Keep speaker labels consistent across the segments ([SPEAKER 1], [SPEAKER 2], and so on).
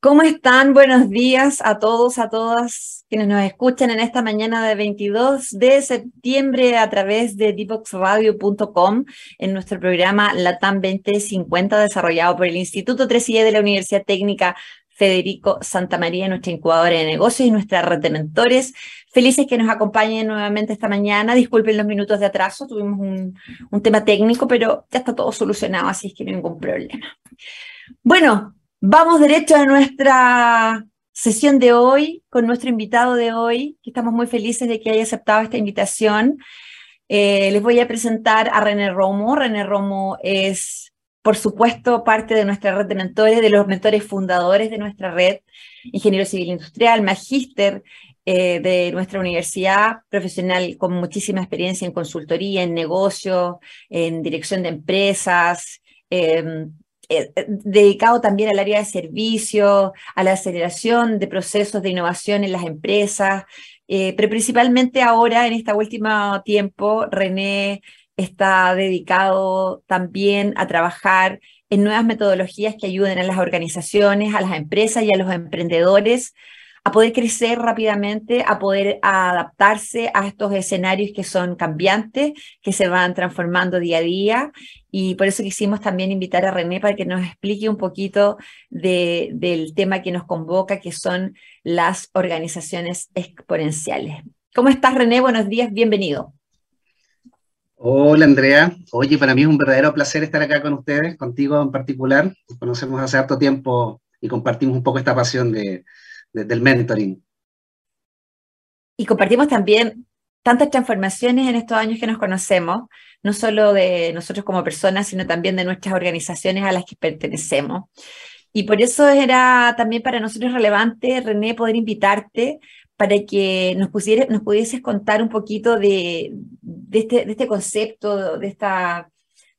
[SPEAKER 1] ¿Cómo están? Buenos días a todos, a todas quienes nos escuchan en esta mañana de 22 de septiembre a través de divoxradio.com en nuestro programa LATAM 2050 desarrollado por el Instituto 3I de la Universidad Técnica Federico Santa María, nuestra incubadora de negocios y nuestra red de mentores. Felices que nos acompañen nuevamente esta mañana. Disculpen los minutos de atraso, tuvimos un tema técnico, pero ya está todo solucionado, así es que no hay ningún problema. Bueno, Vamos derecho a nuestra sesión de hoy con nuestro invitado de hoy, que estamos muy felices de que haya aceptado esta invitación. Eh, les voy a presentar a René Romo. René Romo es, por supuesto, parte de nuestra red de mentores, de los mentores fundadores de nuestra red, ingeniero civil industrial, magíster eh, de nuestra universidad, profesional con muchísima experiencia en consultoría, en negocio, en dirección de empresas, em, eh, dedicado también al área de servicio, a la aceleración de procesos de innovación en las empresas, eh, pero principalmente ahora, en este último tiempo, René está dedicado también a trabajar en nuevas metodologías que ayuden a las organizaciones, a las empresas y a los emprendedores a poder crecer rápidamente, a poder adaptarse a estos escenarios que son cambiantes, que se van transformando día a día. Y por eso quisimos también invitar a René para que nos explique un poquito del tema que nos convoca, que son las organizaciones exponenciales. ¿Cómo estás, René? Buenos días, bienvenido.
[SPEAKER 2] Hola Andrea, oye, para mí es un verdadero placer estar acá con ustedes, contigo en particular. Nos conocemos hace harto tiempo y compartimos un poco esta pasión de, del mentoring.
[SPEAKER 1] Y compartimos también tantas transformaciones en estos años que nos conocemos, no solo de nosotros como personas, sino también de nuestras organizaciones a las que pertenecemos. Y por eso era también para nosotros relevante, René, poder invitarte para que nos, nos pudieses contar un poquito de, de, este, de este concepto, de, esta,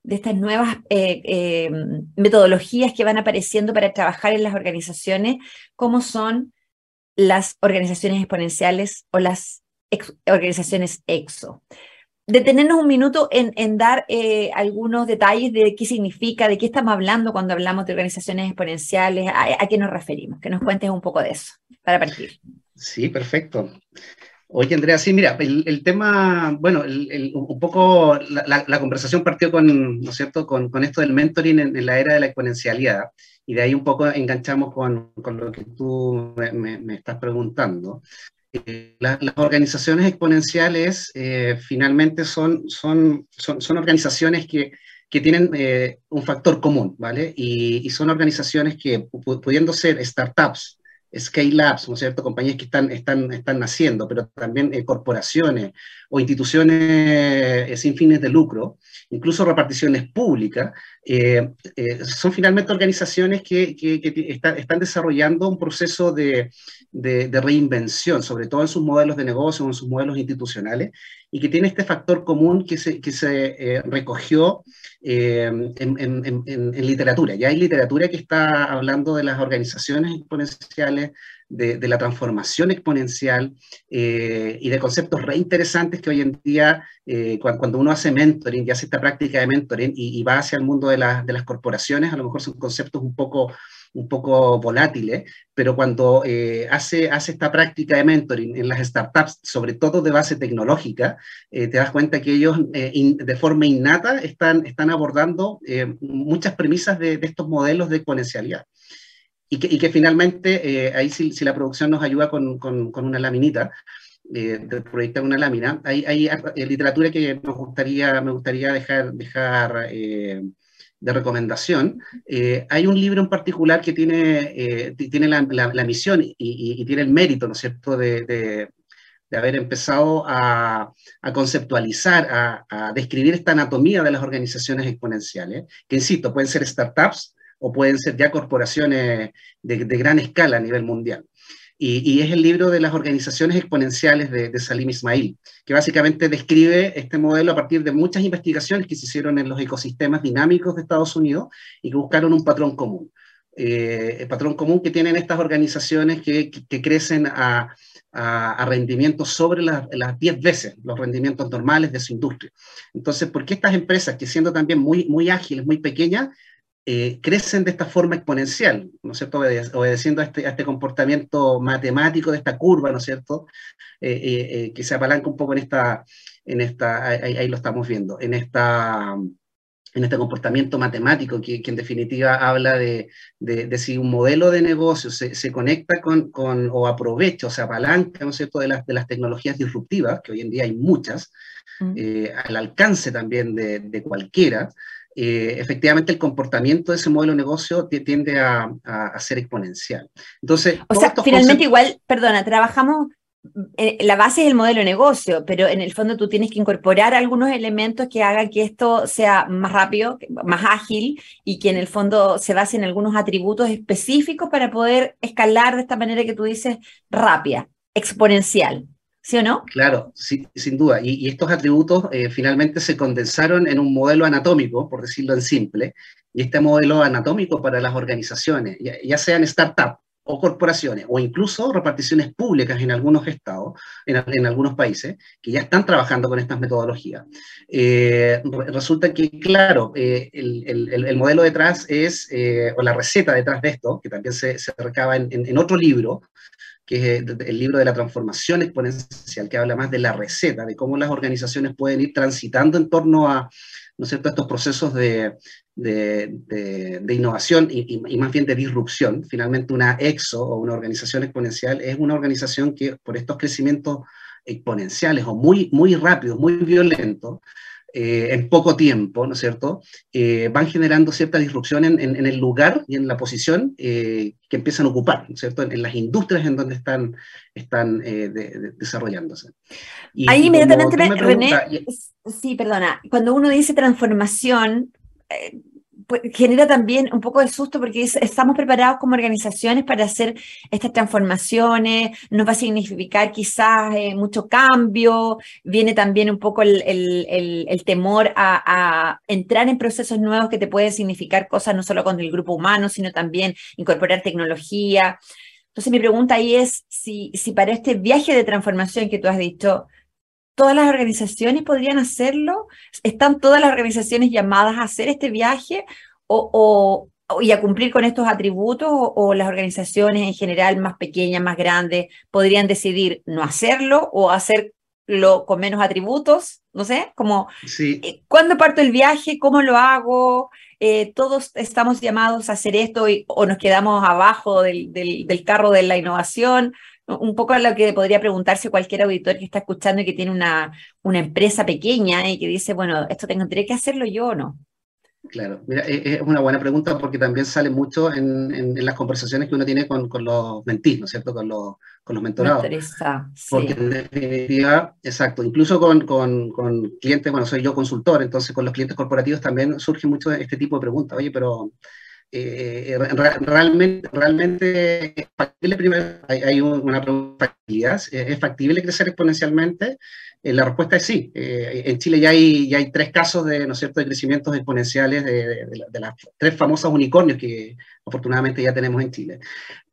[SPEAKER 1] de estas nuevas eh, eh, metodologías que van apareciendo para trabajar en las organizaciones, cómo son las organizaciones exponenciales o las organizaciones EXO. Detenernos un minuto en, dar eh, algunos detalles de qué significa, de qué estamos hablando cuando hablamos de organizaciones exponenciales, a, qué nos referimos, que nos cuentes un poco de eso, para partir.
[SPEAKER 2] Sí, perfecto. Oye, Andrea, sí, mira, el, tema, bueno, un poco la, conversación partió con, ¿no es cierto?, con, esto del mentoring en, la era de la exponencialidad y de ahí un poco enganchamos con, con lo que tú me, estás preguntando. Eh, las organizaciones exponenciales eh, finalmente son, son, son, organizaciones que, que tienen eh, un factor común, ¿vale? Y, y son organizaciones que, pudiendo ser startups, scale-ups, ¿no es cierto? Compañías que están, están, están naciendo, pero también corporaciones o instituciones sin fines de lucro, incluso reparticiones públicas, eh, eh, son finalmente organizaciones que, están desarrollando un proceso de, reinvención, sobre todo en sus modelos de negocio, en sus modelos institucionales, y que tiene este factor común que se, eh, recogió en, en, literatura. Ya hay literatura que está hablando de las organizaciones exponenciales, de, la transformación exponencial eh, y de conceptos reinteresantes que hoy en día, eh, cuando, uno hace mentoring y hace esta práctica de mentoring y, va hacia el mundo de, de, las corporaciones, a lo mejor son conceptos un poco un poco volátiles, pero cuando eh, hace, hace esta práctica de mentoring en las startups, sobre todo de base tecnológica, te das cuenta que ellos de forma innata están, están abordando muchas premisas de, estos modelos de exponencialidad y que, finalmente, eh, ahí si, la producción nos ayuda con, una laminita, eh, de proyectar una lámina, hay, hay eh, literatura que nos gustaría, me gustaría dejar, dejar eh, de recomendación. hay un libro en particular que tiene, tiene la, misión y, tiene el mérito, ¿no es cierto?, de, haber empezado a, conceptualizar, a, a, describir esta anatomía de las organizaciones exponenciales, que insisto, pueden ser startups, o pueden ser ya corporaciones de, gran escala a nivel mundial. Y, es el libro de las organizaciones exponenciales de, Salim Ismail, que básicamente describe este modelo a partir de muchas investigaciones que se hicieron en los ecosistemas dinámicos de Estados Unidos y que buscaron un patrón común. Eh, el patrón común que tienen estas organizaciones que, crecen a, rendimientos sobre las, 10 veces los rendimientos normales de su industria. Entonces, ¿por qué estas empresas, que siendo también muy, muy ágiles, muy pequeñas, eh, crecen de esta forma exponencial, ¿no es cierto? obedeciendo a este, a este, comportamiento matemático de esta curva, ¿no es cierto? Eh, que se apalanca un poco en esta, en esta ahí, lo estamos viendo, en esta en este comportamiento matemático que, en definitiva habla de, de, si un modelo de negocio se, se conecta con, con, o aprovecha o se apalanca, ¿no es cierto?, de las, de las tecnologías disruptivas, que hoy en día hay muchas, mm. eh, al alcance también de, de cualquiera, eh, efectivamente el comportamiento de ese modelo de negocio tiende a, a, ser exponencial. Entonces,
[SPEAKER 1] o sea, finalmente igual, perdona, trabajamos eh, la base es el modelo de negocio, pero en el fondo tú tienes que incorporar algunos elementos que hagan que esto sea más rápido, más ágil y que en el fondo se base en algunos atributos específicos para poder escalar de esta manera que tú dices rápida, exponencial. ¿Sí o no?
[SPEAKER 2] Claro, sí, sin duda. Y, estos atributos eh, finalmente se condensaron en un modelo anatómico, por decirlo en simple, y este modelo anatómico para las organizaciones, ya, sean startups, o corporaciones o incluso reparticiones públicas en algunos estados, en, algunos países, que ya están trabajando con estas metodologías. Eh, resulta que, claro, eh, el, modelo detrás es, o la receta detrás de esto, que también se, recaba en, otro libro, que es el libro de la transformación exponencial, que habla más de la receta, de cómo las organizaciones pueden ir transitando en torno a, ¿no estos procesos de, de, innovación y, más bien de disrupción. Finalmente, una EXO o una organización exponencial es una organización que por estos crecimientos exponenciales o muy, muy rápidos, muy violentos, eh, en poco tiempo, ¿no es cierto?, eh, van generando cierta disrupción en, el lugar y en la posición eh, que empiezan a ocupar, ¿no es cierto?, en, las industrias en donde están, están desarrollándose.
[SPEAKER 1] Ahí inmediatamente, René, sí, perdona, cuando uno dice transformación, genera también un poco de susto porque estamos preparados como organizaciones para hacer estas transformaciones, nos va a significar quizás eh, mucho cambio, viene también un poco el, temor a, entrar en procesos nuevos que te pueden significar cosas no solo con el grupo humano, sino también incorporar tecnología. Entonces mi pregunta ahí es si, si para este viaje de transformación que tú has dicho, todas las organizaciones podrían hacerlo? ¿Están todas las organizaciones llamadas a hacer este viaje o, y a cumplir con estos atributos o, las organizaciones en general más pequeñas, más grandes, podrían decidir no hacerlo o hacerlo con menos atributos? No sé, como eh, ¿cuándo parto el viaje? ¿Cómo lo hago? Eh, todos estamos llamados a hacer esto o nos quedamos abajo del, del carro de la innovación un poco a lo que podría preguntarse cualquier auditor que está escuchando y que tiene una, una empresa pequeña y que dice, bueno, esto tendré que hacerlo yo o no.
[SPEAKER 2] Claro, mira, e, es una buena pregunta porque también sale mucho en, en, las conversaciones que uno tiene con, con los mentis, ¿no es cierto? Con los, con los mentorados. Porque en definitiva, exacto, incluso con, con, con, clientes, bueno, soy yo consultor, entonces con los clientes corporativos también surge mucho este tipo de preguntas. Oye, pero eh, realmente, realmente es factible, primero, hay, una pregunta, ¿es factible crecer exponencialmente? Eh, la respuesta es sí. Eh, en Chile ya hay, ya hay tres casos de, ¿no cierto? de crecimientos exponenciales de, de, las tres famosas unicornios que afortunadamente ya tenemos en Chile.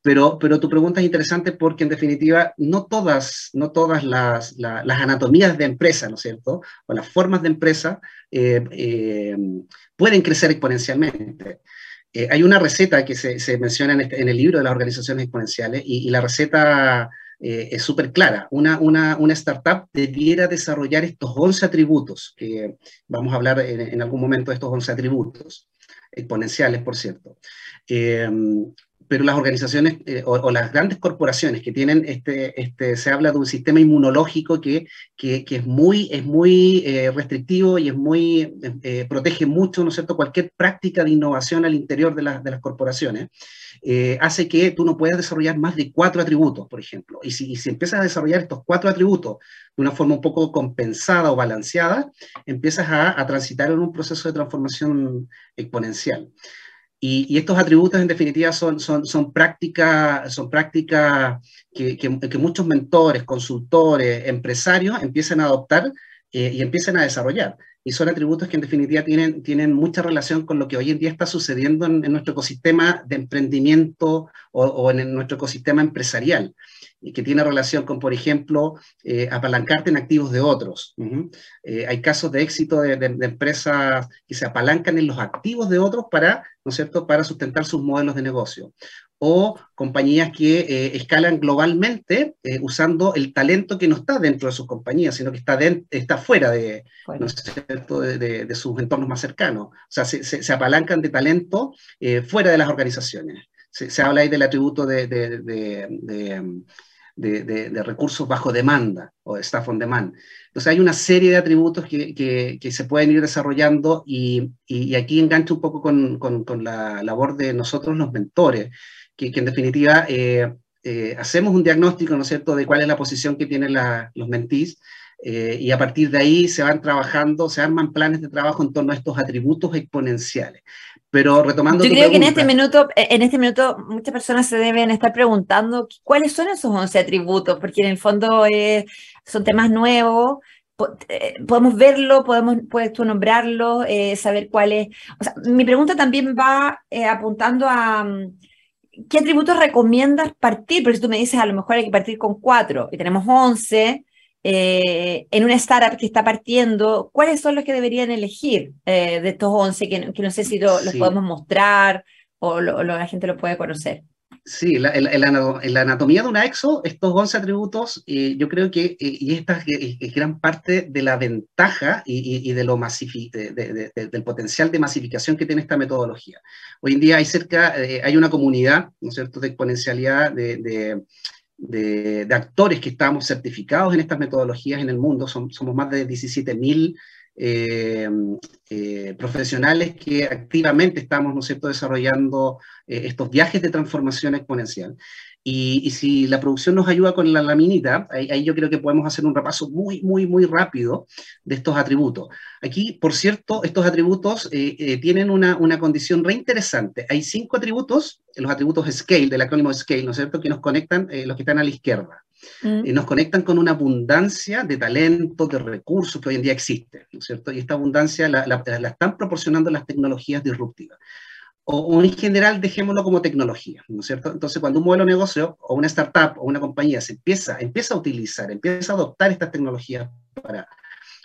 [SPEAKER 2] Pero, pero tu pregunta es interesante porque en definitiva no todas, no todas las, las anatomías de empresa, ¿no es cierto? O las formas de empresa pueden crecer exponencialmente. Eh, hay una receta que se, menciona este, en, el libro de las organizaciones exponenciales y, la receta eh, es súper clara. Una, startup debiera desarrollar estos 11 atributos, que vamos a hablar en, algún momento de estos 11 atributos, exponenciales, por cierto. Eh, pero las organizaciones eh, o, las grandes corporaciones que tienen, este, este, se habla de un sistema inmunológico que, que, que es muy, es muy eh, restrictivo y es muy, eh, protege mucho, ¿no es cierto?, cualquier práctica de innovación al interior de, de las corporaciones, hace que tú no puedas desarrollar más de cuatro atributos, por ejemplo. Y si, y si empiezas a desarrollar estos cuatro atributos de una forma un poco compensada o balanceada, empiezas a, a transitar en un proceso de transformación exponencial. Y, estos atributos, en definitiva, son, son, son prácticas son práctica que, que, muchos mentores, consultores, empresarios empiezan a adoptar eh, y empiezan a desarrollar. y son atributos que en definitiva tienen, tienen mucha relación con lo que hoy en día está sucediendo en, nuestro ecosistema de emprendimiento o, en nuestro ecosistema empresarial que tiene relación con, por ejemplo, eh, apalancarte en activos de otros. Eh, hay casos de éxito de, empresas que se apalancan en los activos de otros para, ¿no es cierto?, para sustentar sus modelos de negocio o compañías que eh, escalan globalmente eh, usando el talento que no está dentro de sus compañías, sino que está, está fuera de, de, sus entornos más cercanos. O sea, se, apalancan de talento fuera de las organizaciones. Se, habla ahí del atributo de, recursos bajo demanda o staff on demand. Entonces hay una serie de atributos que, se pueden ir desarrollando y, aquí engancho un poco con, con, la labor de nosotros los mentores, que, en definitiva eh, eh, hacemos un diagnóstico, ¿no es cierto?, de cuál es la posición que tienen los mentís, eh, y a partir de ahí se van trabajando, se arman planes de trabajo en torno a estos atributos exponenciales. Pero retomando.
[SPEAKER 1] Yo creo que en este, minuto, en este minuto muchas personas se deben estar preguntando cuáles son esos 11 atributos, porque en el fondo son temas nuevos, podemos verlo, podemos, puedes tú nombrarlo, saber cuál es. O sea, mi pregunta también va apuntando a, ¿qué atributos recomiendas partir? Porque si tú me dices, a lo mejor hay que partir con cuatro y tenemos once, eh, en una startup que está partiendo, ¿cuáles son los que deberían elegir eh, de estos once que, no sé si los podemos mostrar o la gente lo puede conocer?
[SPEAKER 2] Sí, la, la, anatomía de una exo, estos 11 atributos, eh, yo creo que, y esta es gran parte de la ventaja y, de lo del potencial de masificación que tiene esta metodología. Hoy en día hay cerca, eh, hay una comunidad, ¿no es cierto?, de exponencialidad de, actores que estamos certificados en estas metodologías en el mundo. somos más de 17.000 eh, eh, profesionales que activamente estamos, ¿no desarrollando eh, estos viajes de transformación exponencial. Y, si la producción nos ayuda con la laminita, ahí, yo creo que podemos hacer un repaso muy, muy, muy rápido de estos atributos. Aquí, por cierto, estos atributos tienen una, una, condición reinteresante. Hay cinco atributos, los atributos SCALE, del acrónimo SCALE, ¿no es cierto?, que nos conectan los que están a la izquierda. Mm. y nos conectan con una abundancia de talentos, de recursos que hoy en día existe, ¿no es cierto? Y esta abundancia la, están proporcionando las tecnologías disruptivas. O, en general, dejémoslo como tecnología, ¿no es cierto? Entonces, cuando un modelo de negocio o una startup o una compañía se empieza, empieza a utilizar, empieza a adoptar estas tecnologías para,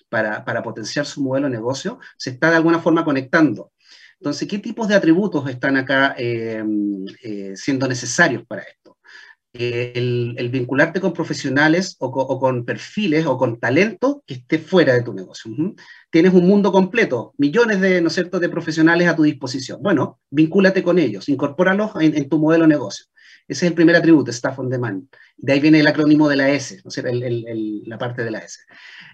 [SPEAKER 2] para, para potenciar su modelo de negocio, se está de alguna forma conectando. Entonces, ¿qué tipos de atributos están acá eh, eh, siendo necesarios para esto? Eh, el, vincularte con profesionales o, con perfiles o con talento que esté fuera de tu negocio. Tienes un mundo completo, millones de, ¿no cierto?, de profesionales a tu disposición. Bueno, vincúlate con ellos, incorpóralos en, tu modelo de negocio. Ese es el primer atributo, staff on demand. De ahí viene el acrónimo de la S, ¿no es la parte de la S.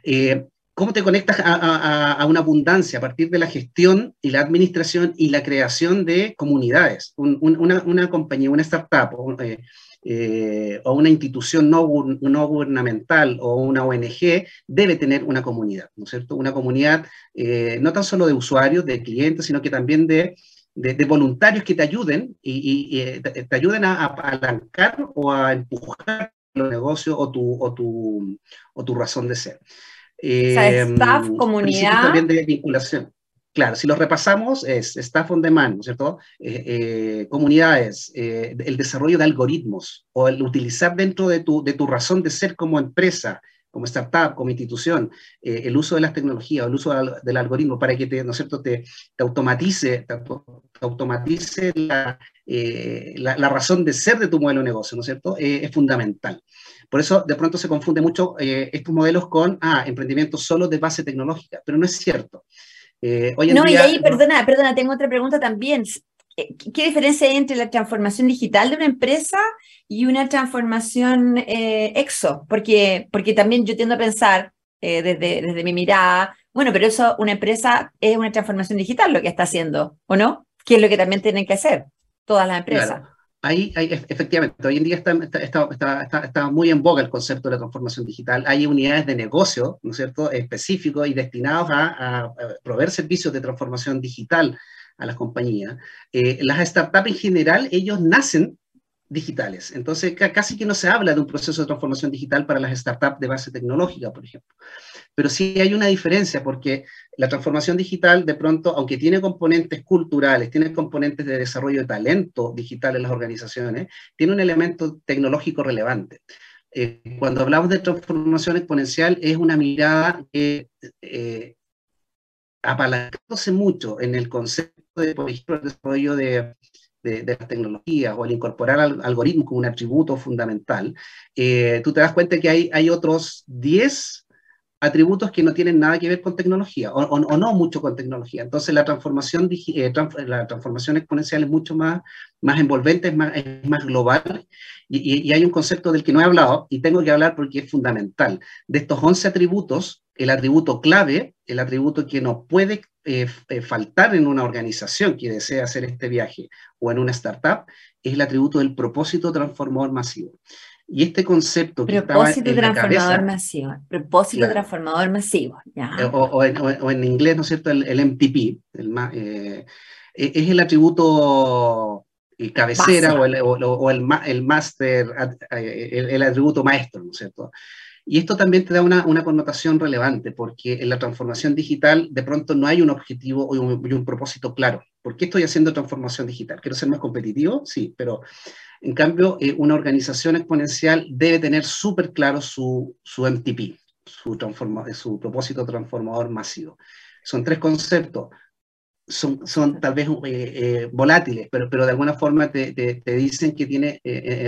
[SPEAKER 2] Eh, ¿Cómo te conectas a, una abundancia a partir de la gestión y la administración y la creación de comunidades? una, compañía, una startup, eh, eh, o una institución no, no, gubernamental o una ONG debe tener una comunidad, ¿no es cierto? Una comunidad eh, no tan solo de usuarios, de clientes, sino que también de, de, voluntarios que te ayuden y, eh, te, ayuden a, apalancar o a empujar los negocios o tu, o tu, o tu razón de ser.
[SPEAKER 1] o sea, staff, comunidad.
[SPEAKER 2] También de vinculación. Claro, si lo repasamos, es staff on demand, ¿no es cierto? Eh, eh, comunidades, eh, el desarrollo de algoritmos o el utilizar dentro de tu, de tu razón de ser como empresa, como startup, como institución, el uso de las tecnologías, el uso del, algoritmo para que te, ¿no es cierto? te, automatice, te, automatice la, razón de ser de tu modelo de negocio, ¿no es cierto? es fundamental. Por eso de pronto se confunde mucho estos modelos con ah, emprendimientos solo de base tecnológica, pero no es cierto.
[SPEAKER 1] Eh, no, y ahí, perdona, perdona, tengo otra pregunta también. Eh, ¿Qué diferencia hay entre la transformación digital de una empresa y una transformación eh, exo? Porque, porque también yo tiendo a pensar desde, desde mi mirada, bueno, pero eso, una empresa es una transformación digital lo que está haciendo, ¿o no? ¿Qué es lo que también tienen que hacer todas las empresas?
[SPEAKER 2] Ahí, efectivamente, hoy en día está, está, está, muy en boga el concepto de la transformación digital. Hay unidades de negocio, ¿no es cierto?, específicos y destinados a, proveer servicios de transformación digital a las compañías. Eh, las startups en general, ellos nacen digitales. Entonces, casi que no se habla de un proceso de transformación digital para las startups de base tecnológica, por ejemplo. Pero sí hay una diferencia, porque la transformación digital, de pronto, aunque tiene componentes culturales, tiene componentes de desarrollo de talento digital en las organizaciones, tiene un elemento tecnológico relevante. Eh, cuando hablamos de transformación exponencial, es una mirada que, eh, apalancándose mucho en el concepto de, por ejemplo, el desarrollo de, de, las tecnologías o al incorporar al, algoritmos como un atributo fundamental, eh, tú te das cuenta que hay, hay otros 10 atributos que no tienen nada que ver con tecnología o, no mucho con tecnología. Entonces la transformación, eh, la transformación exponencial es mucho más, más envolvente, es más, es más global y, y, hay un concepto del que no he hablado y tengo que hablar porque es fundamental. De estos 11 atributos, el atributo clave, el atributo que no puede eh, eh, faltar en una organización que desea hacer este viaje o en una startup, es el atributo del propósito transformador masivo. Y este concepto
[SPEAKER 1] que propósito estaba en transformador masivo, propósito transformador masivo.
[SPEAKER 2] Eh, o, en, inglés, ¿no es cierto? El, MTP, el, e, es el atributo cabecera o el, o, el, el máster, el, atributo maestro, ¿no es cierto? Y esto también te da una, una, connotación relevante, porque en la transformación digital de pronto no hay un objetivo y un, un, propósito claro. ¿Por qué estoy haciendo transformación digital? ¿Quiero ser más competitivo? Sí, pero en cambio eh, una organización exponencial debe tener súper claro su, su MTP, su, transforma, su propósito transformador masivo. Son tres conceptos, son, son tal vez eh, eh, volátiles, pero, pero de alguna forma te, te, te dicen que tiene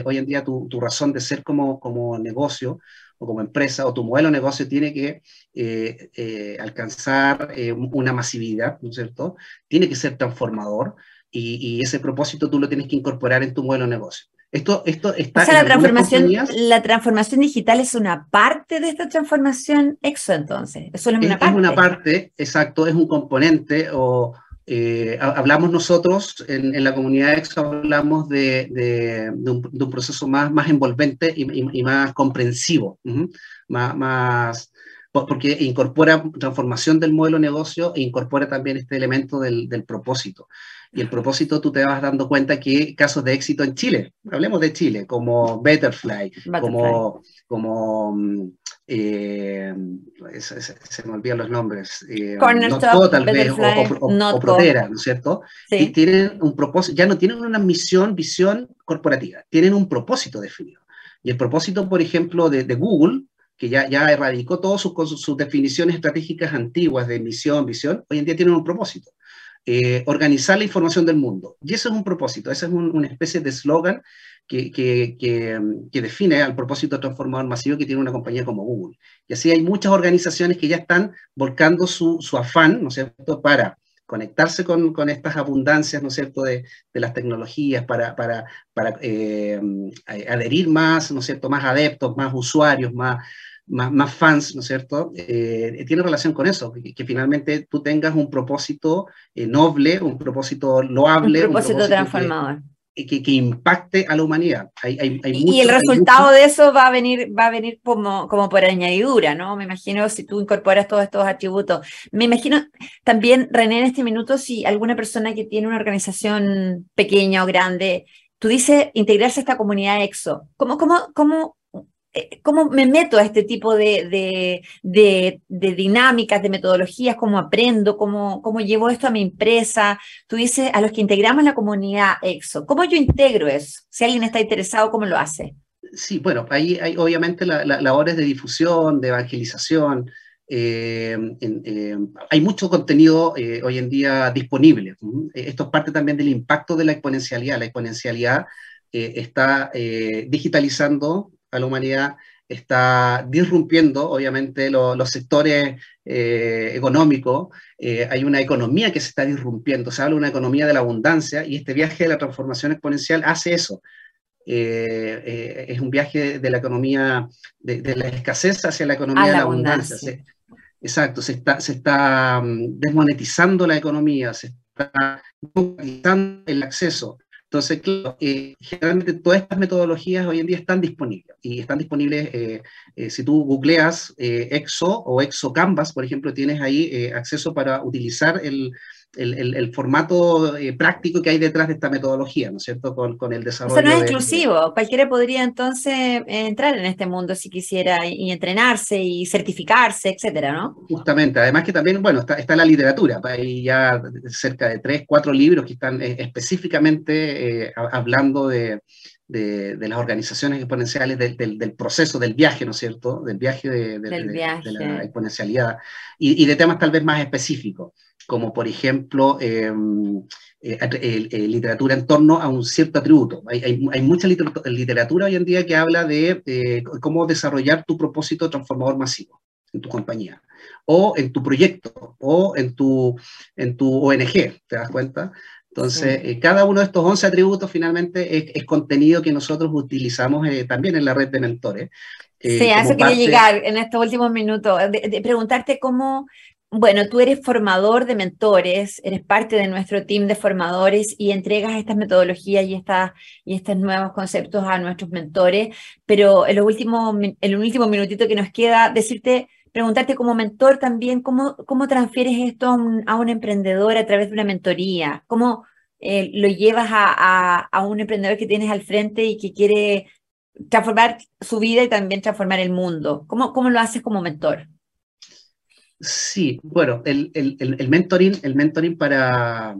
[SPEAKER 2] hoy en día tu, tu, razón de ser como, como negocio o como empresa o tu modelo de negocio tiene que eh, eh, alcanzar eh, una masividad, ¿no es cierto? Tiene que ser transformador y, ese propósito tú lo tienes que incorporar en tu modelo de negocio. Esto, esto está
[SPEAKER 1] o sea, la transformación, la transformación digital es una parte de esta transformación exo, entonces.
[SPEAKER 2] Es una parte. Es una parte, exacto, es un componente o, eh, hablamos nosotros en, la comunidad EXO, hablamos de, un, proceso más, más envolvente y, más comprensivo, más, porque incorpora transformación del modelo de negocio e incorpora también este elemento del, propósito. Y el propósito tú te vas dando cuenta que casos de éxito en Chile, hablemos de Chile, como Betterfly, como, como eh, se, me olvidan los nombres, eh, Notco, tal vez, o, o, Protera, ¿no es cierto? Y tienen un propósito, ya no tienen una misión, visión corporativa, tienen un propósito definido. Y el propósito, por ejemplo, de, Google, que ya, ya erradicó todas sus, sus, definiciones estratégicas antiguas de misión, visión, hoy en día tienen un propósito. Eh, organizar la información del mundo. Y eso es un propósito, esa es una especie de eslogan que, define al propósito transformador masivo que tiene una compañía como Google. Y así hay muchas organizaciones que ya están volcando su, su afán, ¿no es cierto?, para conectarse con, con, estas abundancias, ¿no es cierto?, de, de las tecnologías, para, para, para eh, adherir más, ¿no es cierto?, más adeptos, más usuarios, más, más, fans, ¿no es cierto?, eh, tiene relación con eso, que, finalmente tú tengas un propósito eh, noble, un propósito loable.
[SPEAKER 1] Un propósito, transformador.
[SPEAKER 2] Que, que, impacte a la humanidad. Hay,
[SPEAKER 1] y el resultado de eso va a venir, va a venir como, como por añadidura, ¿no? Me imagino si tú incorporas todos estos atributos. Me imagino también, René, en este minuto, si alguna persona que tiene una organización pequeña o grande, tú dices integrarse a esta comunidad EXO. ¿Cómo, cómo, cómo eh, ¿Cómo me meto a este tipo de, de, de, dinámicas, de metodologías? ¿Cómo aprendo? ¿Cómo, ¿Cómo llevo esto a mi empresa? Tú dices, a los que integramos la comunidad EXO, ¿cómo yo integro eso? Si alguien está interesado, ¿cómo lo hace?
[SPEAKER 2] Sí, bueno, ahí hay obviamente la, la, labores de difusión, de evangelización. Eh, eh, hay mucho contenido hoy en día disponible. Esto es parte también del impacto de la exponencialidad. La exponencialidad está digitalizando a la humanidad, está disrumpiendo, obviamente, los sectores eh, económicos. Eh, hay una economía que se está disrumpiendo, se habla de una economía de la abundancia y este viaje de la transformación exponencial hace eso. Eh, es un viaje de la economía, de, la escasez hacia la economía de la abundancia. exacto, se está, se está mm, desmonetizando la economía, se está desmonetizando el acceso entonces, claro, eh, generalmente todas estas metodologías hoy en día están disponibles y están disponibles, eh, eh, si tú googleas EXO o EXO Canvas, por ejemplo, tienes ahí acceso para utilizar el, el, formato eh, práctico que hay detrás de esta metodología, ¿no es cierto? Con, con el desarrollo.
[SPEAKER 1] Eso no es exclusivo, cualquiera podría entonces eh, entrar en este mundo si quisiera y entrenarse y certificarse, etcétera, ¿no?
[SPEAKER 2] Justamente, además que también, bueno, está, está la literatura, hay ya cerca de tres, cuatro libros que están eh, específicamente hablando de, de, las organizaciones exponenciales del, proceso del viaje, ¿no es cierto? Del viaje de, la exponencialidad y, de temas tal vez más específicos, como por ejemplo em, eh, eh, literatura en torno a un cierto atributo. Hay, mucha literatura hoy en día que habla de cómo desarrollar tu propósito transformador masivo en tu compañía, o en tu proyecto, o en tu, en tu ONG, ¿te das cuenta? Entonces, eh, cada uno de estos 11 atributos finalmente es, contenido que nosotros utilizamos eh, también en la red de mentores.
[SPEAKER 1] Eh, sí, a eso quería llegar en estos últimos minutos, de, preguntarte cómo, bueno, tú eres formador de mentores, eres parte de nuestro team de formadores y entregas estas metodologías y, y estos nuevos conceptos a nuestros mentores, pero en, el último minutito que nos queda, decirte preguntarte como mentor también, ¿cómo, cómo transfieres esto a un, emprendedor a través de una mentoría? ¿Cómo eh, lo llevas a, a, un emprendedor que tienes al frente y que quiere transformar su vida y también transformar el mundo? ¿Cómo, cómo lo haces como mentor?
[SPEAKER 2] Sí, bueno, el, el, el, mentoring, el mentoring para,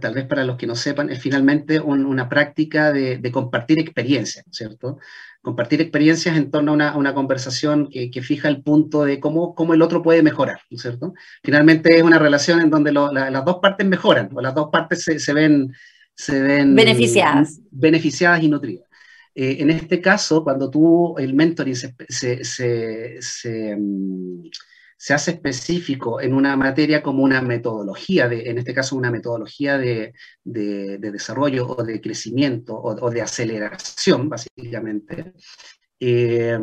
[SPEAKER 2] tal vez para los que no sepan, es finalmente una práctica de, de compartir experiencias, ¿cierto? compartir experiencias en torno a una, conversación que, fija el punto de cómo, cómo el otro puede mejorar, ¿no es cierto? Finalmente es una relación en donde las dos partes mejoran, o las dos partes se, ven, se ven
[SPEAKER 1] beneficiadas.
[SPEAKER 2] beneficiadas y nutridas. Eh, en este caso, cuando tú, el mentoring se, se mm, se hace específico en una materia como una metodología, de, en este caso una metodología de, desarrollo o de crecimiento o, de aceleración, básicamente, eh,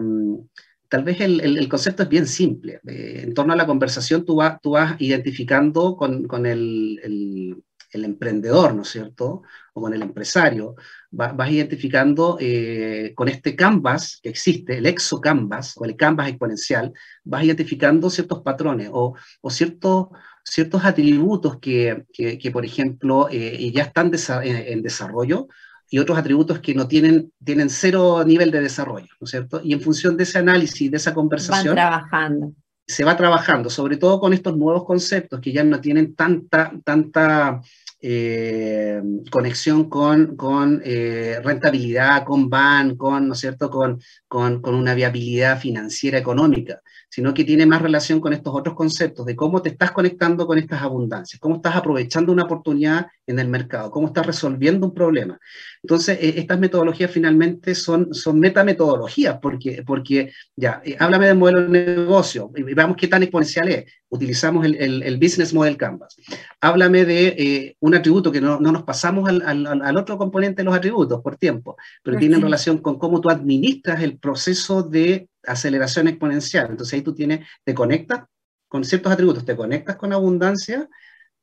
[SPEAKER 2] tal vez el, concepto es bien simple. Eh, en torno a la conversación tú, tú vas identificando con, el, el emprendedor, ¿no es cierto? O con el empresario, vas identificando eh, con este canvas que existe, el exo canvas o el canvas exponencial, vas identificando ciertos patrones o, ciertos, ciertos atributos que, por ejemplo, eh, ya están en, desarrollo y otros atributos que no tienen, tienen cero nivel de desarrollo, ¿no es cierto? Y en función de ese análisis, de esa conversación...
[SPEAKER 1] trabajando
[SPEAKER 2] se va trabajando, sobre todo con estos nuevos conceptos que ya no tienen tanta, tanta eh, conexión con, con eh, rentabilidad, con ban, con, ¿no es cierto? Con, con, con, una viabilidad financiera económica, sino que tiene más relación con estos otros conceptos de cómo te estás conectando con estas abundancias, cómo estás aprovechando una oportunidad en el mercado, cómo estás resolviendo un problema. Entonces, eh, estas metodologías finalmente son, son metametodologías, porque, porque ya, háblame del modelo de negocio, y veamos qué tan exponencial es. Utilizamos el, el, Business Model Canvas. Háblame de un atributo que no, no nos pasamos al, al, otro componente de los atributos por tiempo, pero tiene relación con cómo tú administras el proceso de aceleración exponencial. Entonces ahí tú tienes, te conectas con ciertos atributos, te conectas con abundancia,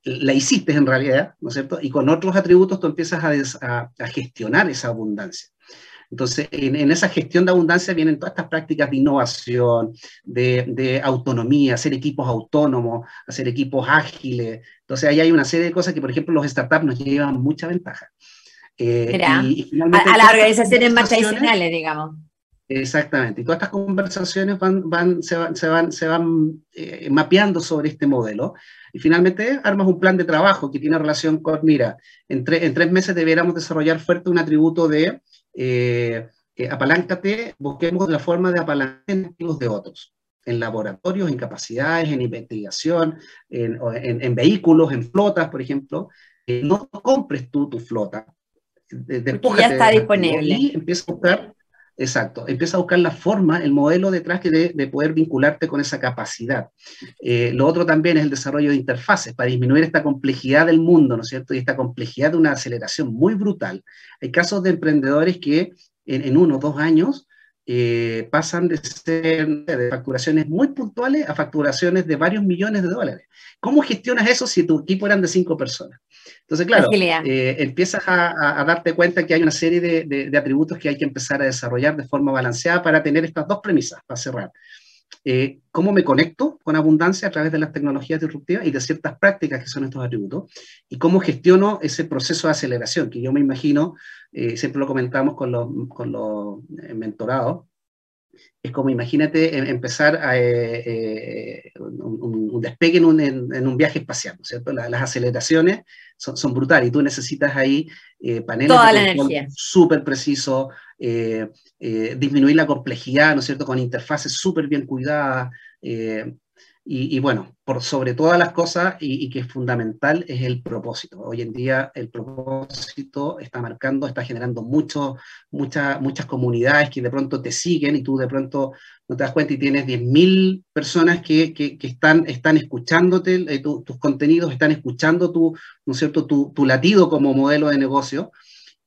[SPEAKER 2] la hiciste en realidad, ¿no es cierto? Y con otros atributos tú empiezas a, a, gestionar esa abundancia. Entonces, en, en, esa gestión de abundancia vienen todas estas prácticas de innovación, de, de, autonomía, hacer equipos autónomos, hacer equipos ágiles. Entonces, ahí hay una serie de cosas que, por ejemplo, los startups nos llevan mucha ventaja.
[SPEAKER 1] Eh, y, a, las organizaciones más tradicionales, digamos.
[SPEAKER 2] Exactamente. Y todas estas conversaciones van, van, se van, se van, se van eh, mapeando sobre este modelo. Y finalmente armas un plan de trabajo que tiene relación con, mira, en, en tres meses deberíamos desarrollar fuerte un atributo de eh, apaláncate, busquemos la forma de apalancar los de otros, en laboratorios, en capacidades, en investigación, en, en, vehículos, en flotas, por ejemplo. Eh, no compres tú tu flota.
[SPEAKER 1] De, ya está disponible.
[SPEAKER 2] Y empieza a buscar Exacto, empieza a buscar la forma, el modelo detrás de, de poder vincularte con esa capacidad. Eh, lo otro también es el desarrollo de interfaces para disminuir esta complejidad del mundo, ¿no es cierto? Y esta complejidad de una aceleración muy brutal. Hay casos de emprendedores que en, uno o dos años eh, pasan de ser de facturaciones muy puntuales a facturaciones de varios millones de dólares. ¿Cómo gestionas eso si tu equipo eran de cinco personas? Entonces, claro, eh, empiezas a, darte cuenta que hay una serie de, atributos que hay que empezar a desarrollar de forma balanceada para tener estas dos premisas, para cerrar. Eh, cómo me conecto con abundancia a través de las tecnologías disruptivas y de ciertas prácticas que son estos atributos, y cómo gestiono ese proceso de aceleración, que yo me imagino, eh, siempre lo comentamos con los, con los eh, mentorados, es como imagínate em, empezar a, un, despegue en un, en, un, viaje espacial, ¿cierto? las aceleraciones son, son, brutales y tú necesitas ahí paneles
[SPEAKER 1] de
[SPEAKER 2] súper precisos, eh, eh, disminuir la complejidad, ¿no es cierto?, con interfaces súper bien cuidadas. Eh, y, bueno, por sobre todas las cosas, y, que es fundamental, es el propósito. Hoy en día el propósito está marcando, está generando mucho, muchas comunidades que de pronto te siguen y tú de pronto no te das cuenta y tienes 10.000 personas que, que, están, están escuchándote, tus contenidos, están escuchando tu, ¿no es cierto? Tu, tu latido como modelo de negocio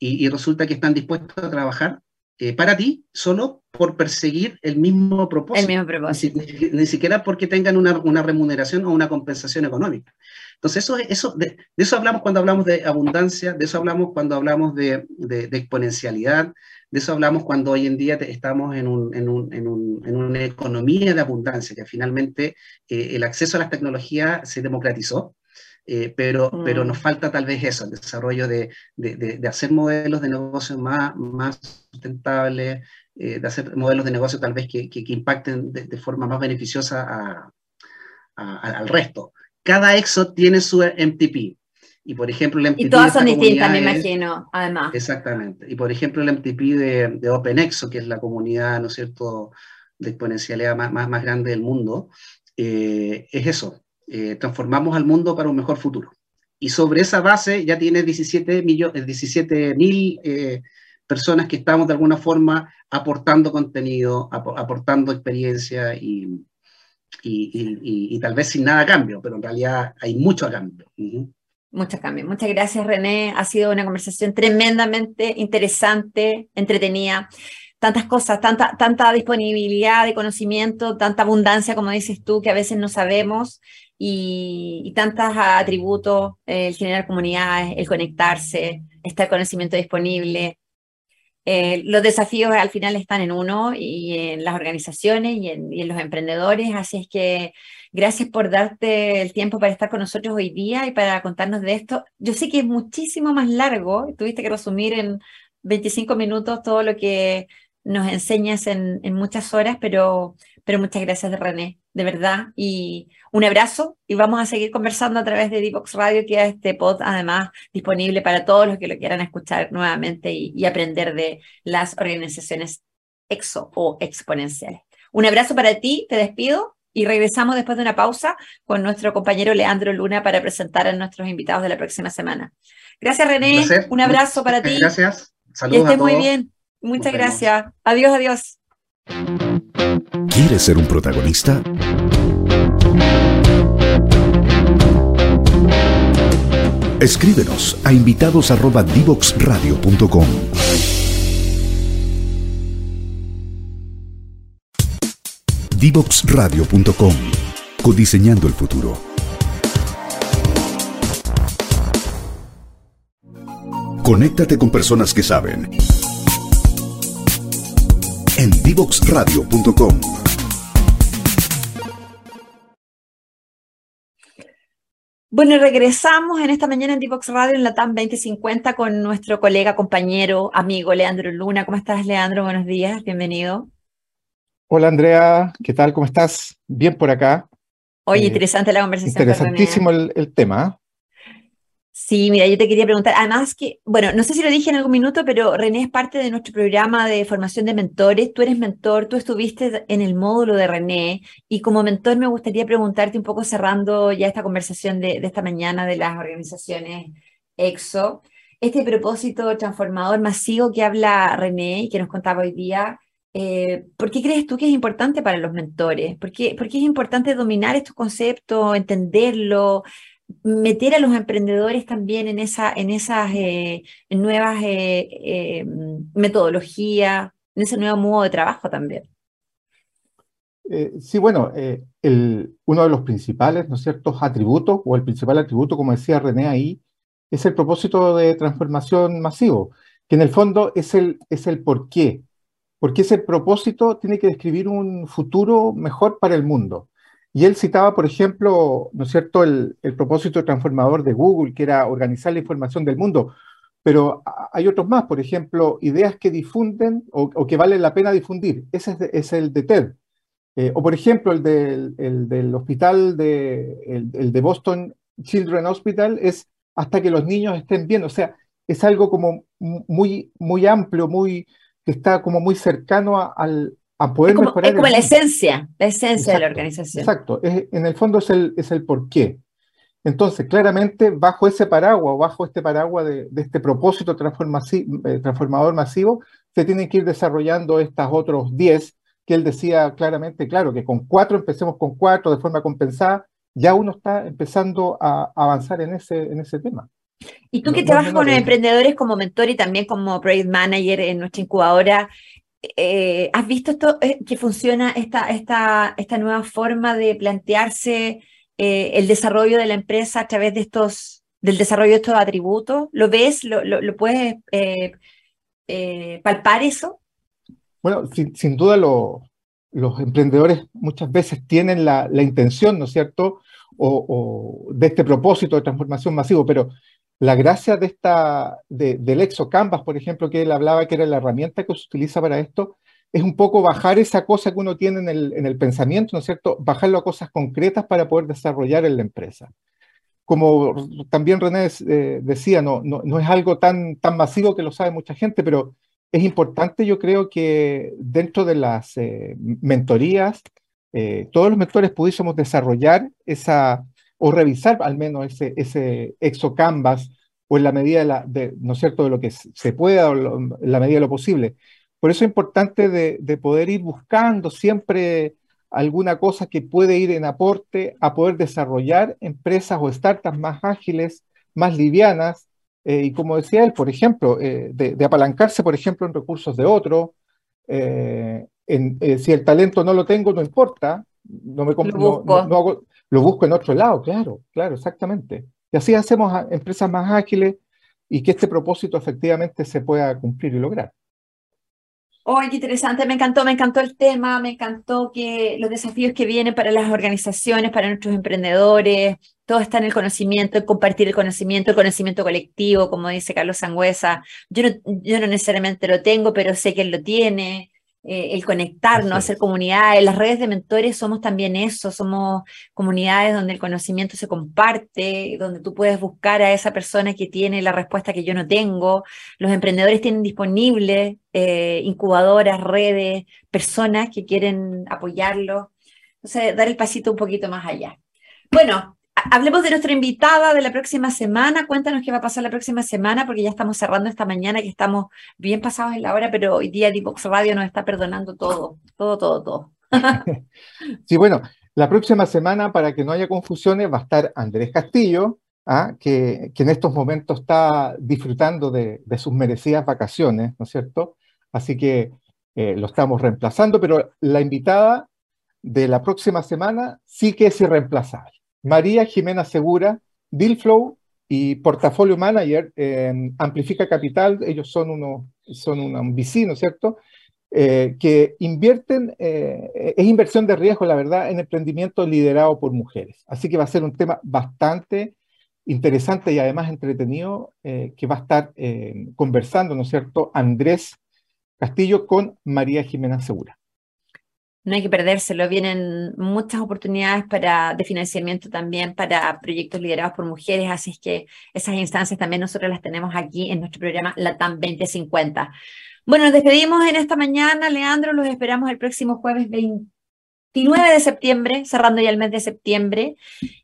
[SPEAKER 2] y, resulta que están dispuestos a trabajar eh, para ti solo por perseguir el mismo propósito.
[SPEAKER 1] El mismo propósito.
[SPEAKER 2] Ni, siquiera porque tengan una, una, remuneración o una compensación económica. Entonces, eso, eso, de, eso hablamos cuando hablamos de abundancia, de eso hablamos cuando hablamos de, de, exponencialidad, de eso hablamos cuando hoy en día estamos en, un, en, un, en, un, en, una economía de abundancia, que finalmente eh, el acceso a las tecnologías se democratizó eh, pero, pero nos mm. falta tal vez eso, el desarrollo de, de, de, hacer modelos de negocio más, más sustentables, eh, de hacer modelos de negocio tal vez que, que, impacten de, forma más beneficiosa a, al resto. Cada EXO tiene su MTP. Y por ejemplo, el MTP.
[SPEAKER 1] Y todas son distintas, me imagino, además.
[SPEAKER 2] Exactamente. Y por ejemplo, el MTP de, de OpenExo, que es la comunidad, ¿no es cierto?, de exponencialidad más, más, más grande del mundo, eh, es eso, eh, transformamos al mundo para un mejor futuro. Y sobre esa base ya tiene 17 eh, mil eh, personas que estamos de alguna forma aportando contenido, aportando experiencia y, y, tal vez sin nada a cambio, pero en realidad hay mucho a cambio.
[SPEAKER 1] Muchos cambios. Muchas gracias, René. Ha sido una conversación tremendamente interesante, entretenida. Tantas cosas, tanta, tanta disponibilidad de conocimiento, tanta abundancia, como dices tú, que a veces no sabemos y, tantos atributos, el generar comunidades, el conectarse, estar conocimiento disponible. Eh, los desafíos al final están en uno y en las organizaciones y en, los emprendedores, así es que gracias por darte el tiempo para estar con nosotros hoy día y para contarnos de esto. Yo sé que es muchísimo más largo, tuviste que resumir en 25 minutos todo lo que nos enseñas en, en muchas horas, pero, pero muchas gracias, René, de verdad. Y un abrazo y vamos a seguir conversando a través de Divox Radio, que es este pod además disponible para todos los que lo quieran escuchar nuevamente y, aprender de las organizaciones exo o exponenciales. Un abrazo para ti, te despido y regresamos después de una pausa con nuestro compañero Leandro Luna para presentar a nuestros invitados de la próxima semana. Gracias René, un, abrazo para ti.
[SPEAKER 2] Gracias,
[SPEAKER 1] saludos. Que estés muy bien. Muchas gracias. Adiós, adiós.
[SPEAKER 3] ¿Quieres ser un protagonista? Escríbenos a invitados@divoxradio.com. Divoxradio.com. Codiseñando el futuro. Conéctate con personas que saben. En divoxradio.com.
[SPEAKER 1] Bueno, regresamos en esta mañana en Divox Radio en la TAM 2050 con nuestro colega, compañero, amigo Leandro Luna. ¿Cómo estás, Leandro? Buenos días, bienvenido.
[SPEAKER 4] Hola, Andrea, ¿qué tal? ¿Cómo estás? Bien por acá.
[SPEAKER 1] Oye, eh, interesante la conversación.
[SPEAKER 4] Interesantísimo el, el, tema.
[SPEAKER 1] Sí, mira, yo te quería preguntar, además que, bueno, no sé si lo dije en algún minuto, pero René es parte de nuestro programa de formación de mentores. Tú eres mentor, tú estuviste en el módulo de René y como mentor me gustaría preguntarte un poco cerrando ya esta conversación de, esta mañana de las organizaciones EXO, este propósito transformador masivo que habla René y que nos contaba hoy día. Eh, ¿Por qué crees tú que es importante para los mentores? ¿Por qué, ¿Por qué es importante dominar estos conceptos, entenderlo? Meter a los emprendedores también en, esa, en esas eh, nuevas eh, eh, metodologías, en ese nuevo modo de trabajo también.
[SPEAKER 4] sí, bueno, el, uno de los principales, ¿no es cierto?, atributos, o el principal atributo, como decía René ahí, es el propósito de transformación masivo, que en el fondo es el, es el por qué. porque ese propósito tiene que describir un futuro mejor para el mundo. Y él citaba, por ejemplo, ¿no es cierto?, el, propósito transformador de Google, que era organizar la información del mundo. Pero hay otros más, por ejemplo, ideas que difunden o, que valen la pena difundir. Ese es, el de TED. Eh, o, por ejemplo, el del, el del hospital de, el, de Boston Children Hospital es hasta que los niños estén bien. O sea, es algo como muy, muy amplio, muy, que está como muy cercano al, a poder
[SPEAKER 1] es como,
[SPEAKER 4] mejorar.
[SPEAKER 1] Es como la esencia, la esencia de la organización.
[SPEAKER 4] Exacto, en el fondo es el, es el porqué. Entonces, claramente, bajo ese paraguas, bajo este paraguas de, este propósito eh, transformador masivo, se tienen que ir desarrollando estas otros 10 que él decía claramente, claro, que con cuatro, empecemos con cuatro de forma compensada, ya uno está empezando a avanzar en ese, en ese tema.
[SPEAKER 1] Y tú que trabajas con emprendedores como mentor y también como project manager en nuestra incubadora, eh, ¿has visto esto eh, que funciona esta, esta, esta nueva forma de plantearse eh, el desarrollo de la empresa a través de estos, del desarrollo de estos atributos? ¿Lo ves? ¿Lo, lo, puedes palpar eso?
[SPEAKER 4] Bueno, sin, duda los emprendedores muchas veces tienen la, la intención, ¿no es cierto?, o, de este propósito de transformación masivo, pero la gracia de esta, del Exo Canvas, por ejemplo, que él hablaba que era la herramienta que se utiliza para esto, es un poco bajar esa cosa que uno tiene en el, en el pensamiento, ¿no es cierto? Bajarlo a cosas concretas para poder desarrollar en la empresa. Como también René eh, decía, no, no, es algo tan, tan masivo que lo sabe mucha gente, pero es importante, yo creo que dentro de las eh, mentorías, eh, todos los mentores pudiésemos desarrollar esa, o revisar al menos ese, ese exo canvas o en la medida de, la, de, ¿no es cierto? de lo que se pueda o en la medida de lo posible. Por eso es importante de, de, poder ir buscando siempre alguna cosa que puede ir en aporte a poder desarrollar empresas o startups más ágiles, más livianas, eh, y como decía él, por ejemplo, eh, de, apalancarse, por ejemplo, en recursos de otro. Eh, si el talento no lo tengo, no importa, no me no, no hago, lo busco en otro lado, claro, claro, exactamente. Y así hacemos empresas más ágiles y que este propósito efectivamente se pueda cumplir y lograr.
[SPEAKER 1] Oh, qué interesante, me encantó, me encantó el tema, me encantó que los desafíos que vienen para las organizaciones, para nuestros emprendedores, todo está en el conocimiento, en compartir el conocimiento, el conocimiento colectivo, como dice Carlos Sangüesa. Yo no, yo no necesariamente lo tengo, pero sé que él lo tiene. Eh, el conectarnos, hacer comunidades. Las redes de mentores somos también eso, somos comunidades donde el conocimiento se comparte, donde tú puedes buscar a esa persona que tiene la respuesta que yo no tengo. Los emprendedores tienen disponibles eh, incubadoras, redes, personas que quieren apoyarlos. Entonces, dar el pasito un poquito más allá. Bueno, Hablemos de nuestra invitada de la próxima semana. Cuéntanos qué va a pasar la próxima semana, porque ya estamos cerrando esta mañana, que estamos bien pasados en la hora, pero hoy día Divox Radio nos está perdonando todo, todo, todo, todo.
[SPEAKER 4] sí, bueno, la próxima semana, para que no haya confusiones, va a estar Andrés Castillo, ¿ah? que, en estos momentos está disfrutando de, sus merecidas vacaciones, ¿no es cierto? Así que eh, lo estamos reemplazando, pero la invitada de la próxima semana sí que es irreemplazable. María Jimena Segura, Dealflow y Portafolio Manager en Amplifica Capital, ellos son, uno, son un vecino, ¿cierto? Eh, que invierten, eh, es inversión de riesgo, la verdad, en emprendimiento liderado por mujeres. Así que va a ser un tema bastante interesante y además entretenido eh, que va a estar conversando, ¿no es cierto?, Andrés Castillo con María Jimena Segura
[SPEAKER 1] no hay que perdérselo. Vienen muchas oportunidades para, de financiamiento también para proyectos liderados por mujeres, así es que esas instancias también nosotros las tenemos aquí en nuestro programa LATAM 2050. Bueno, nos despedimos en esta mañana, Leandro, los esperamos el próximo jueves 20 29 de septiembre, cerrando ya el mes de septiembre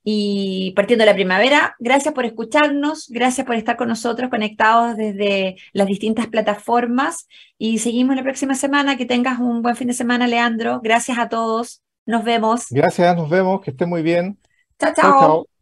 [SPEAKER 1] y partiendo la primavera. Gracias por escucharnos, gracias por estar con nosotros conectados desde las distintas plataformas y seguimos la próxima semana. Que tengas un buen fin de semana, Leandro. Gracias a todos. Nos vemos.
[SPEAKER 4] Gracias, nos vemos. Que esté muy bien.
[SPEAKER 1] chao. chao.